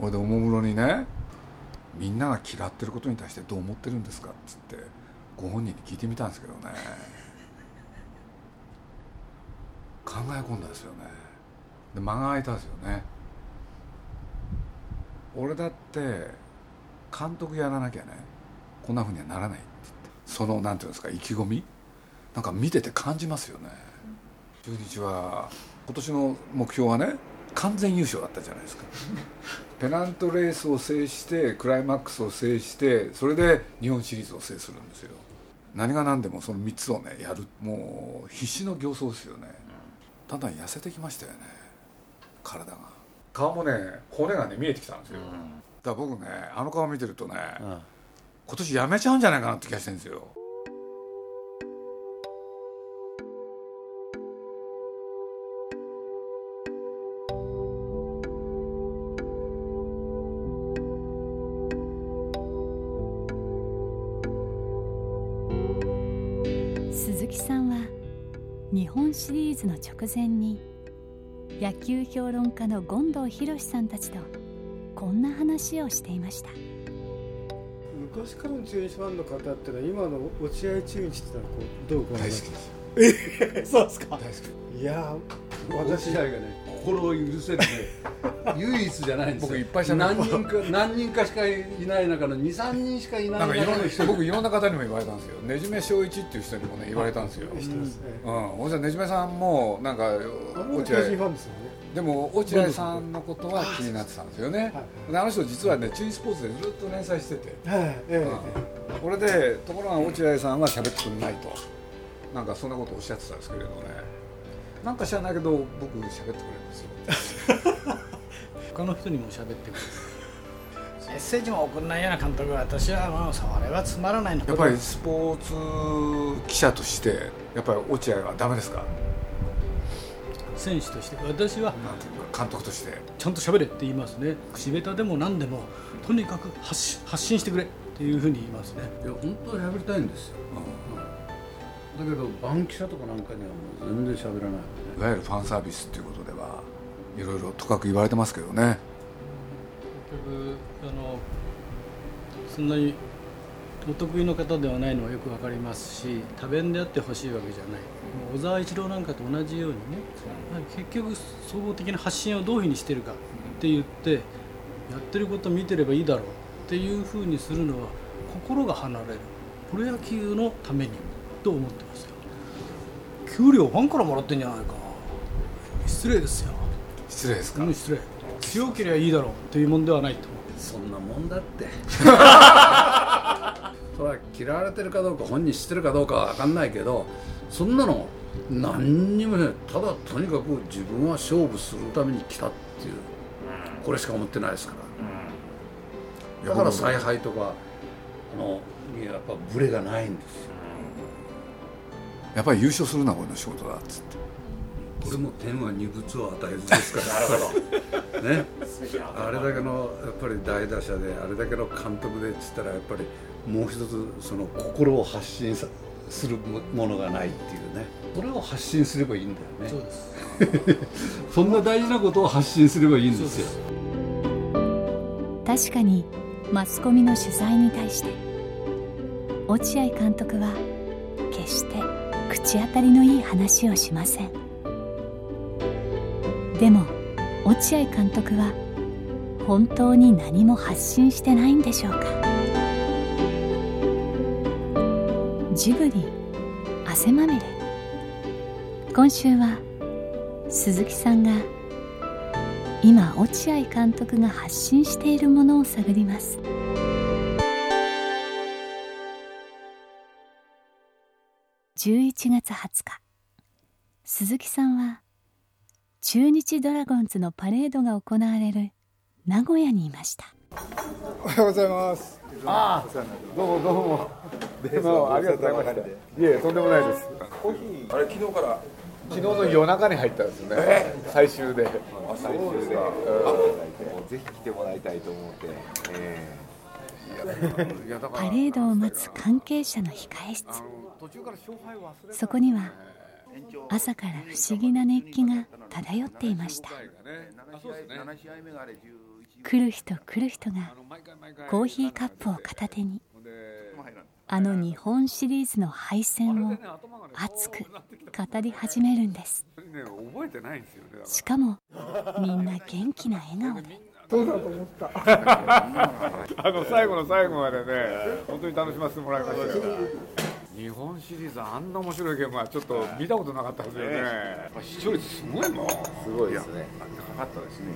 俺でおもむろにねみんなが嫌ってることに対してどう思ってるんですかっつってご本人に聞いてみたんですけどね。考え込んだですよね。で間が空いたですよね。俺だって監督やらなきゃねこんなふうにはならないって言って。そのなんていうんですか意気込み？なんか見てて感じますよね。中日は今年の目標はね完全優勝だったじゃないですかペナントレースを制してクライマックスを制してそれで日本シリーズを制するんですよ。何が何でもその3つをねやる。もう必死の形相ですよね。だんだん痩せてきましたよね。体が。顔もね骨がね見えてきたんですよ、だから僕ねあの顔見てるとね、今年やめちゃうんじゃないかなって気がしてるんですよの直前に野球評論家の権藤博さんたちとこんな話をしていました。昔からの中日ファンの方ってのは今の落合中日ってのはこうどうご覧大好にきなです。そうですか。大好き。いや私がね心を許せるね唯一じゃないんですよ。僕いっぱい喋る。何人か何人かしかいない中の23人しかいなないんかいろんな中の人。僕いろんな方にも言われたんですよ。ねじめ正一っていう人にもね言われたんですよ。うん、おじゃねじめさんもなんか落合。ァンですよね。でも落合さんのことは気になってたんですよね。あの人実はね中日スポーツでずっと連載してて。これでところが落合さんは喋ってくれないと。なんかそんなことをおっしゃってたんですけれどね。なんか知らないけど僕喋ってくれるんですよ 他の人にも喋ってくれる。メッセージも送んないような監督は私はもうそれはつまらないの。やっぱりスポーツ記者としてやっぱり落合はダメですか？選手として。私はなんていうか監督として。ちゃんと喋れって言いますね。口下手でも何でもとにかく発信発信してくれっていうふうに言いますね。いや本当は喋りたいんですよ、だけど番記者とかなんかにはもう全然喋らない。わいわゆるファンサービスっていうことで。はいろいろとかく言われてますけどね。結局あのそんなにお得意の方ではないのはよくわかりますし多弁であってほしいわけじゃない。小沢一郎なんかと同じようにね結局総合的な発信をどういうふうにしてるかって言ってやってること見てればいいだろうっていうふうにするのは心が離れる。プロ野球のためにと思ってますよ。給料ファンからもらってんじゃないか。失礼ですよ失礼ですか、うん失礼。強ければいいだろうっていうもんではないと思う。けそんなもんだって。それは嫌われてるかどうか本人知ってるかどうかは分かんないけどそんなの何にもねただとにかく自分は勝負するために来たっていう。これしか思ってないですから。だから采配とかあのにやっぱブレがないんですよ。やっぱり優勝するのは俺の仕事だっつってこれも天は二物を与えずですから。ね。あれだけのやっぱり大打者であれだけの監督でっつったらやっぱりもう一つその心を発信さするものがないっていうね。それを発信すればいいんだよね。そうです。そんな大事なことを発信すればいいんですよ。確かにマスコミの取材に対して落合監督は決して口当たりのいい話をしませんでも落合監督は本当に何も発信してないんでしょうか。ジブリ汗まみれ。今週は鈴木さんが今落合監督が発信しているものを探ります。11月20日。鈴木さんは中日ドラゴンズのパレードが行われる名古屋にいました。おはようございます。ああどうもどうも。どうもありがとうございました。いえとんでもないです。あれ昨日から？昨日の夜中に入ったんですね、最終で。最終で、ぜひ来てもらいたいと思って、パレードを待つ関係者の控え室。そこには朝から不思議な熱気が漂っていました。来る人来る人がコーヒーカップを片手にあの日本シリーズの敗戦を熱く語り始めるんです。しかもみんな元気な笑顔で。そうだと思ったあの最後の最後までね本当に楽しませてもらいました日本シリーズあんな面白いゲームはちょっと見たことなかったですよね、視聴率すごいもん。すごいですね高かったですね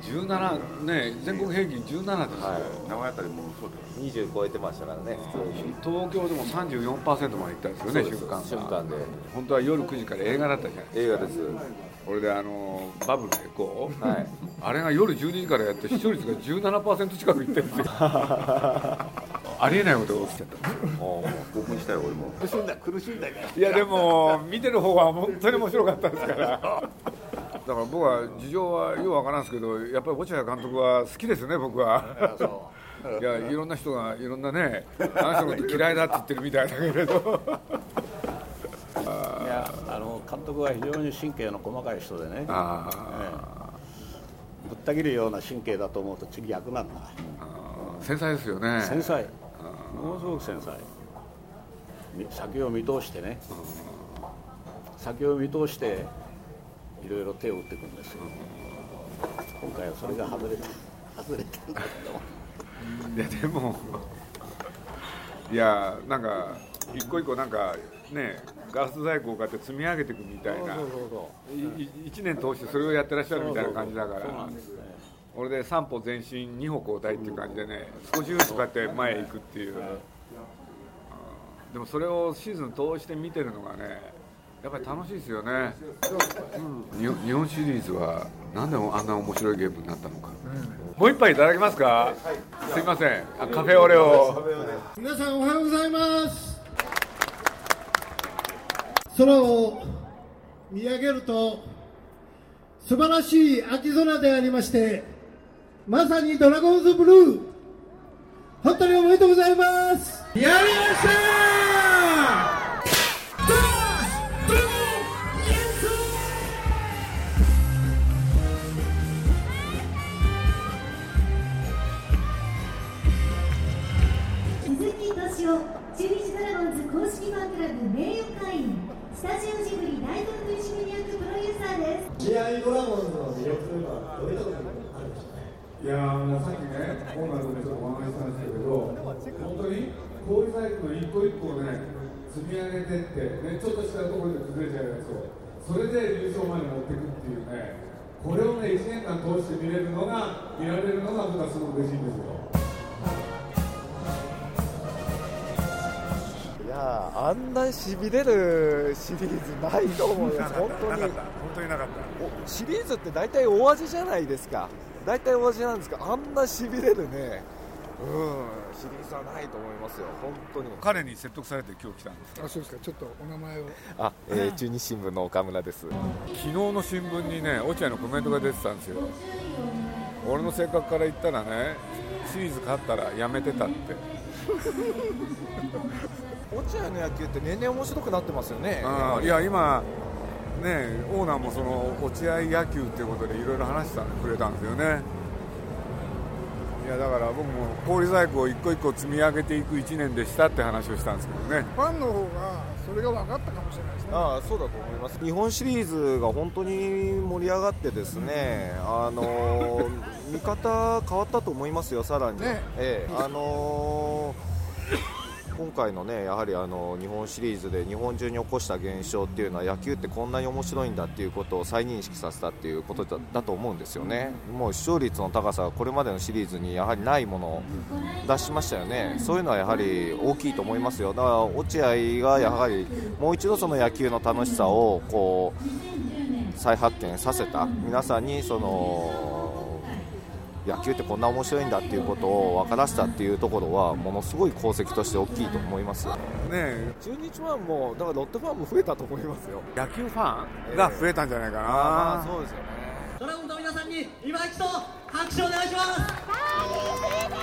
17ね全国平均17ですよ、名古屋あたりもそうです20超えてましたからね普通に。東京でも34%までいったんですよね瞬間瞬間で。本当は夜9時から映画だったじゃない映画です。これであのバブルでこう、はい。あれが夜12時からやって視聴率が17%近くいってるんですよ ありえないことが起きちゃった。興奮したよ俺も。苦しんだ苦しんだいやでも見てる方は本当に面白かったですから。だから僕は事情はようわからんですけどやっぱり落合監督は好きですね僕は。いやいろんな人がいろんなねあの人のこと嫌いだって言ってるみたいだけれど。いやあの監督は非常に神経の細かい人でね、ぶった切るような神経だと思うと次逆なんだ、あ繊細ですよね。繊細ものすごく繊細。み先を見通してね。先を見通していろいろ手を打っていくんですよ。今回はそれが外れた。外れたんだけど。いやでもいやなんか一個一個なんかねガラス細工をこうやって積み上げていくみたいな。そうそうそういい一年通してそれをやってらっしゃるみたいな感じだから。そうなんですねこれで三歩前進二歩後退っていう感じでね少しずつこうやって前へ行くっていう、うんでもそれをシーズン通して見てるのがねやっぱり楽しいですよね、うん、日本シリーズはなんであんな面白いゲームになったのか、もう一杯いただけますか、すいません。あカフェオレを。皆さんおはようございます。空を見上げると素晴らしい秋空でありましてまさにドラゴンズブルー。本当におめでとうございます。やりました鈴木敏夫中日ドラゴンズ公式ファンクラブ名誉会員スタジオジブリ大東取締役プロデューサーです。試合ドラゴンズの魅力というのはどういったことでしょうねいやーもうさっきね、オーナーともちょっとお話ししたんですけど、本当に氷細工の一個一個をね、積み上げてって、ね、ちょっとしたところで崩れちゃうやつを、それで優勝まで持っていくっていうね、これをね、1年間通して見れるのが、見られるのが、僕はすごく嬉しいんですよ。いやーあんなしびれるシリーズないと思うよ、本当に本当になかった。おシリーズって大体大味じゃないですか、大体大味なんですけど、あんなしびれるね、うん、シリーズはないと思いますよ、本当に。彼に説得されて今日来たんですあそうですかちょっとお名前をあ、えー中日新聞の岡村です。昨日の新聞にね、落合のコメントが出てたんですよ。俺の性格から言ったらね、シリーズ勝ったらやめてたって。落合の野球って年々面白くなってますよね。いや今ねオーナーもその落合野球っていうことでいろいろ話してくれたんですよね。いやだから僕も氷細工を一個一個積み上げていく1年でしたって話をしたんですけどね。ファンの方がそれが分かったかもしれないですね。ああそうだと思います。日本シリーズが本当に盛り上がってですね、あのー 見方変わったと思いますよ、さらに、ね。ええあのー今回のねやはりあの日本シリーズで日本中に起こした現象っていうのは野球ってこんなに面白いんだっていうことを再認識させたっていうことだだと思うんですよね、もう視聴率の高さがこれまでのシリーズにやはりないものを出しましたよね、そういうのはやはり大きいと思いますよ、だから落合がやはりもう一度その野球の楽しさをこう再発見させた、皆さんにその野球ってこんな面白いんだっていうことを分からせたっていうところはものすごい功績として大きいと思いますよね。中日ファンもだからロッテファンも増えたと思いますよ。野球ファンが増えたんじゃないかな、まあそうですよね。ドラゴンズの皆さんに今一度拍手をお願いします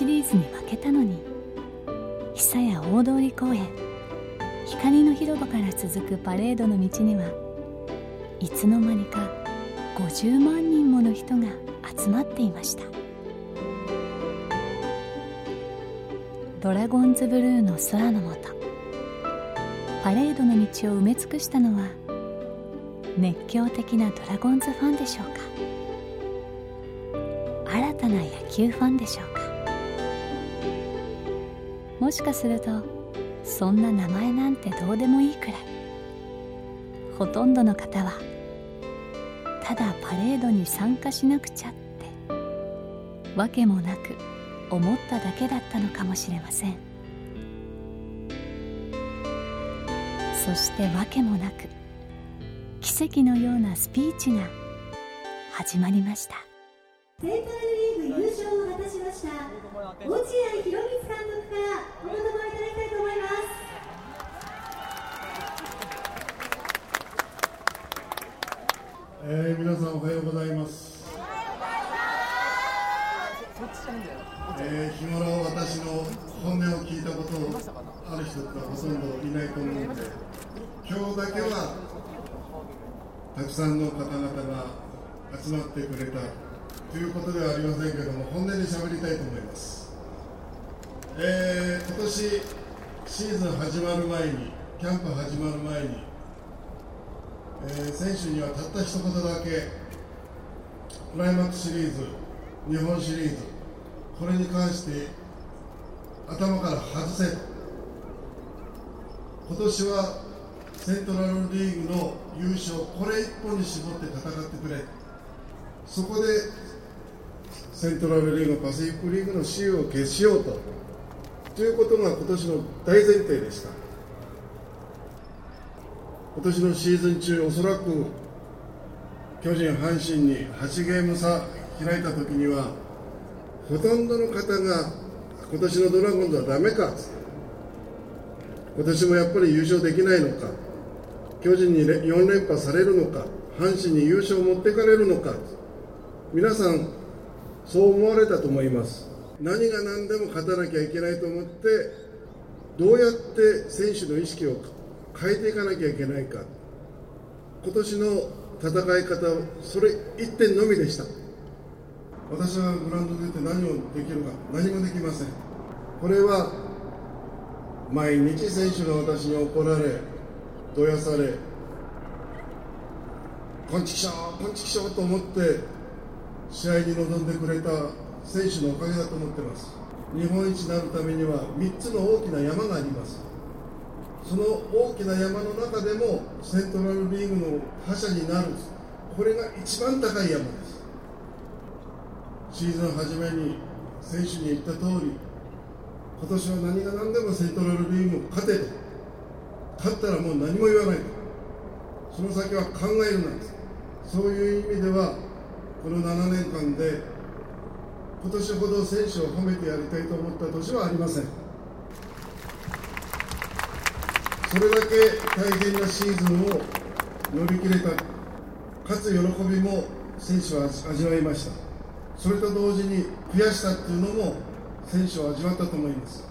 シリーズに負けたのに久屋大通公園光の広場から続くパレードの道にはいつの間にか50万人もの人が集まっていました。ドラゴンズブルーの空の下パレードの道を埋め尽くしたのは熱狂的なドラゴンズファンでしょうか。新たな野球ファンでしょうもしかするとそんな名前なんてどうでもいいくらい。ほとんどの方はただパレードに参加しなくちゃってわけもなく思っただけだったのかもしれません。そしてわけもなく奇跡のようなスピーチが始まりました。セントラルリーグ優勝を果たしました。落合博満監督からお言葉をいただきたいと思いますえー皆さんおはようございます、えー日頃私の本音を聞いたことある人ってほとんどいないと思うので今日だけはたくさんの方々が集まってくれたということではありませんけども本音で喋りたいと思います、えー今年シーズン始まる前にキャンプ始まる前にえー選手にはたった一言だけクライマックスシリーズ日本シリーズこれに関して頭から外せ。と今年はセントラルリーグの優勝これ一本に絞って戦ってくれ。そこでセントラルリーグパシフィックリーグの雌雄を決しようと。ということが今年の大前提でした今年のシーズン中、おそらく巨人、阪神に8ゲーム差開いたときには、ほとんどの方が今年のドラゴンズはだめか、今年もやっぱり優勝できないのか、巨人に4連覇されるのか、阪神に優勝を持っていかれるのか、皆さん、そう思われたと思います。何が何でも勝たなきゃいけないと思って、どうやって選手の意識を変えていかなきゃいけないか、今年の戦い方、それ一点のみでした。私はグラウンドで出て何をできるか、何もできません。これは毎日選手が私に怒られ、どやされ、こんちきしょう、こんちきしょうと思って試合に臨んでくれた選手のおかげだと思ってます。日本一になるためには3つの大きな山があります。その大きな山の中でもセントラルリーグの覇者になる、これが一番高い山です。シーズン初めに選手に言った通り、今年は何が何でもセントラルリーグを勝てと、勝ったらもう何も言わないと、その先は考えるなんです。そういう意味では、この7年間で、今年ほど選手を褒めてやりたいと思った年はありません。それだけ大変なシーズンを乗り切れた、かつ喜びも選手は味わいました。それと同時に悔しさっていうのも選手は味わったと思います。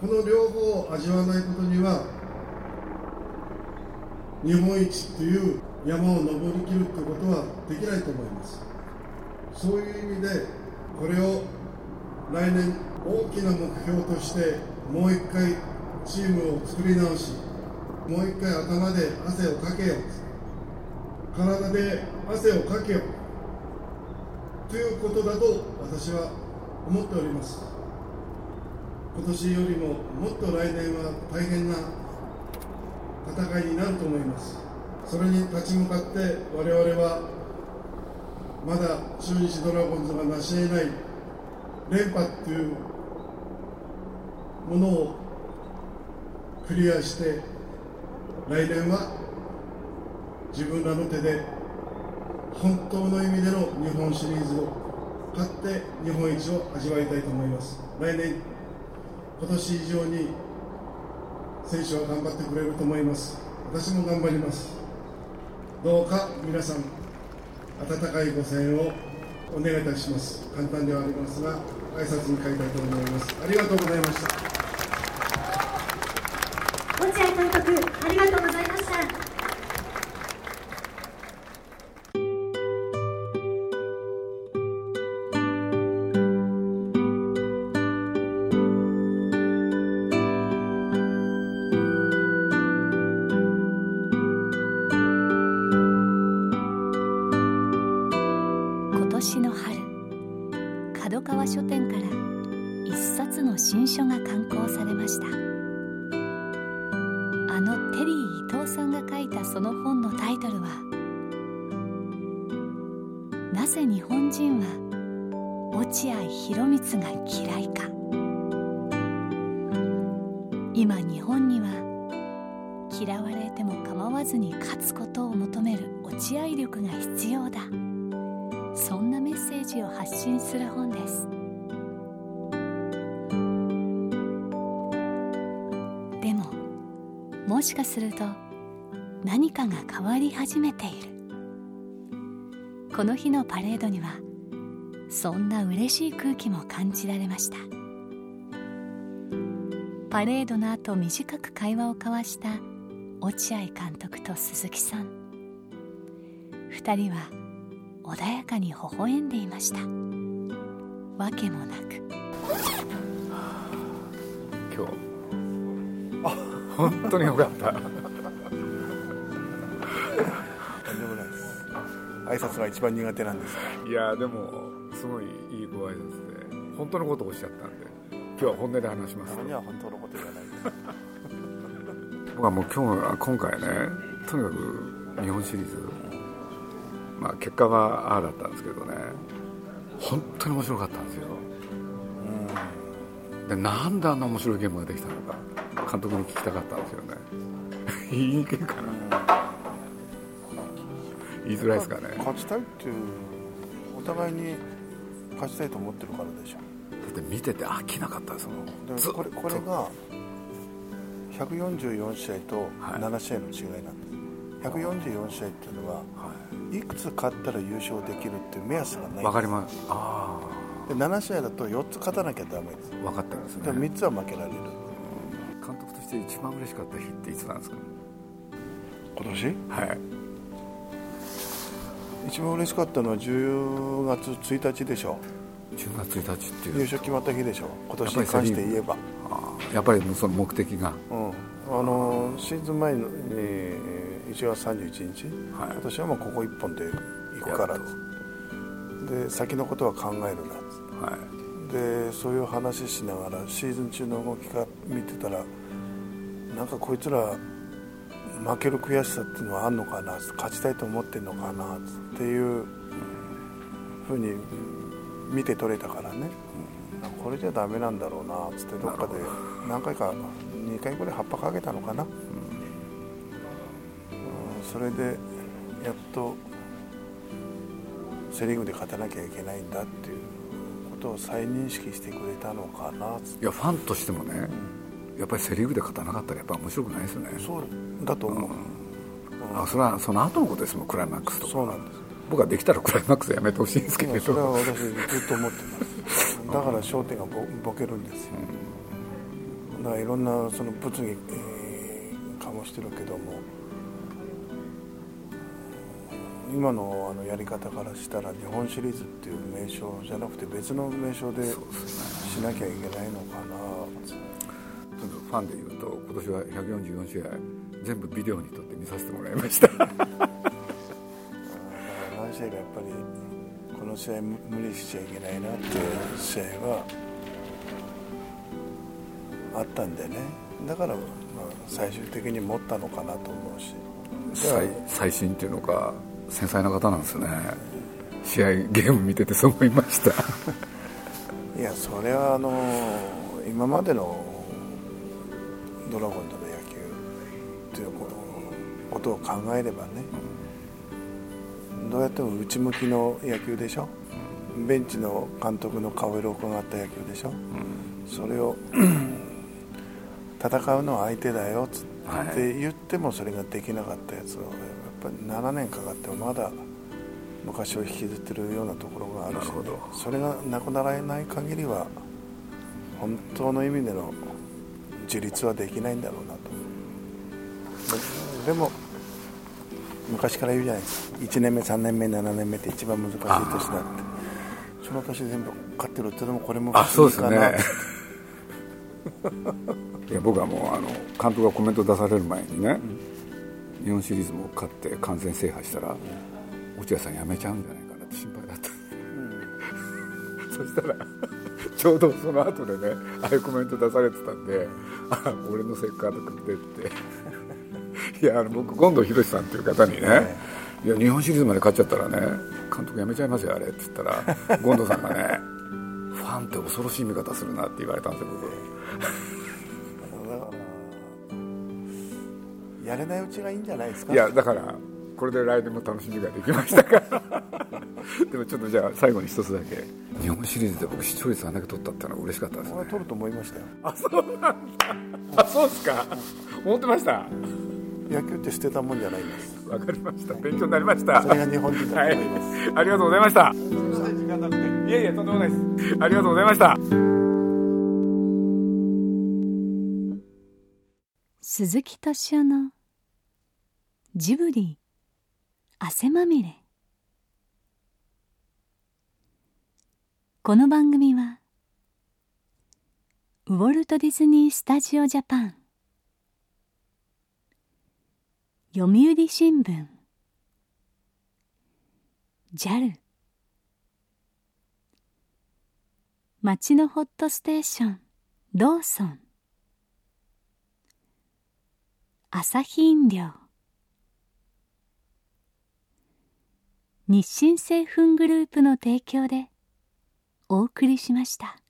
この両方を味わわないことには、日本一という山を登りきるということはできないと思います。そういう意味で、これを来年大きな目標として、もう一回チームを作り直し、もう一回頭で汗をかけよう、体で汗をかけようということだと私は思っております。今年よりももっと来年は大変な戦いになると思います。それに立ち向かって我々はまだ中日ドラゴンズが成し得ない連覇というものをクリアして来年は自分らの手で本当の意味での日本シリーズを勝って日本一を味わいたいと思います。来年今年以上に選手は頑張ってくれると思います。私も頑張ります。どうか皆さん。温かいご声援をお願いいたします。簡単ではありますが挨拶に変えたいと思います。ありがとうございました。今日本には嫌われても構わずに勝つことを求める落合力が必要だ。そんなメッセージを発信する本です。でももしかすると何かが変わり始めている。この日のパレードにはそんな嬉しい空気も感じられました。パレードの後短く会話を交わした落合監督と鈴木さん。二人は穏やかに微笑んでいました。わけもなく。今日。本当によかった。とんでもないです。挨拶が一番苦手なんです。いやでもすごいいいご挨拶で本当のことをおっしゃったんで今日は本音で話します。は本当僕はもう今日今回ねとにかく日本シリーズまあ結果はああだったんですけどね本当に面白かったんですよ。でなんであんな面白いゲームができたのか監督に聞きたかったんですよね。言いにくいかな。言いづらいですかね。勝ちたいっていうお互いに勝ちたいと思ってるからでしょ。だって見てて飽きなかったですもん。でこれこれが144試合と7試合の違いなんです、144試合っていうのは、い、くつ勝ったら優勝できるっていう目安がないわかります。あで7試合だと4つ勝たなきゃダメです。あ分かってますね。で3つは負けられる。監督として一番嬉しかった日っていつなんですか？今年？はい。一番嬉しかったのは10月1日でしょ。10月1日っていう。優勝決まった日でしょ。今年に関して言えば。やっぱりその目的が。うん。あのシーズン前にえー1月31日、はい。今年はもうここ1本で行くからで先のことは考えるな。はい。でそういう話しながらシーズン中の動きか見てたらなんかこいつら負ける悔しさっていうのはあんのかな勝ちたいと思ってんのかなっていうふうに見て取れたからね、これじゃダメなんだろうなっつってどっかで何回か2回ぐらい葉っぱかけたのかな、うん。それでやっとセ・リーグで勝たなきゃいけないんだっていうことを再認識してくれたのかな。いやファンとしてもねやっぱりセ・リーグで勝たなかったらやっぱ面白くないですよね。そう。だと思う、あそれはその後のことですもんクライマックスとか。そうなんです。僕はできたらクライマックスやめてほしいんですけれいやそれはど私ずっと思ってます。だから焦点がぼボケるんですよだからいろんなその物議、えー、醸してるけども今のあのやり方からしたら日本シリーズっていう名称じゃなくて別の名称でしなきゃいけないのかな。ファンでいうと今年は144試合全部ビデオに撮って見させてもらいました。だから何試合かやっぱりこの試合無無理しちゃいけないなっていう試合はあったんでね。だから、まあ、最終的に持ったのかなと思うし。最最新っていうのか繊細な方なんですね。試合ゲーム見ててそう思いました。いやそれはあの今までのドラゴンズの野球っていうことを考えればねどうやっても内向きの野球でしょ？ベンチの監督の顔色を伺った野球でしょ、それを戦うのは相手だよつって言ってもそれができなかったやつをやっぱり7年かかってもまだ昔を引きずってるようなところがあるし、ね、それがなくならない限りは本当の意味での自立はできないんだろうなとでも昔から言うじゃないですか。1年目3年目7年目って一番難しい年だって。その年全部勝ってるってのもこれも不思議かな。ね いや僕はもうあの監督がコメント出される前にね、うん、日本シリーズも勝って完全制覇したら、うん、落合さん辞めちゃうんじゃないかなって心配だった、うん、そしたらちょうどその後でねああいうコメント出されてたんで「あ俺のセッカードくれ」って。いやあの僕権藤博さんっていう方にね「い。や日本シリーズまで勝っちゃったらね監督辞めちゃいますよあれ」って言ったら 権藤さんがね「ファンって恐ろしい見方するな」って言われたんですよ僕やれないうちがいいんじゃないですか？いやだからこれで来年も楽しみができましたから。でもちょっとじゃあ最後に一つだけ。日本シリーズで僕視聴率あんだけ取ったってのは嬉しかったですね。取ると思いましたよ。あそうなんだあそうですか。思ってました。野球って捨てたもんじゃないんです。わかりました。勉強になりました。それが日本人だと思います、はい、ありがとうございました。時間なくて。いえいえとんでもないです。ありがとうございました。鈴木敏夫のジブリ汗まみれ。この番組はウォルト・ディズニー・スタジオ・ジャパン読売新聞 JAL 町のホットステーションローソン朝日飲料。日清製粉グループの提供でお送りしました。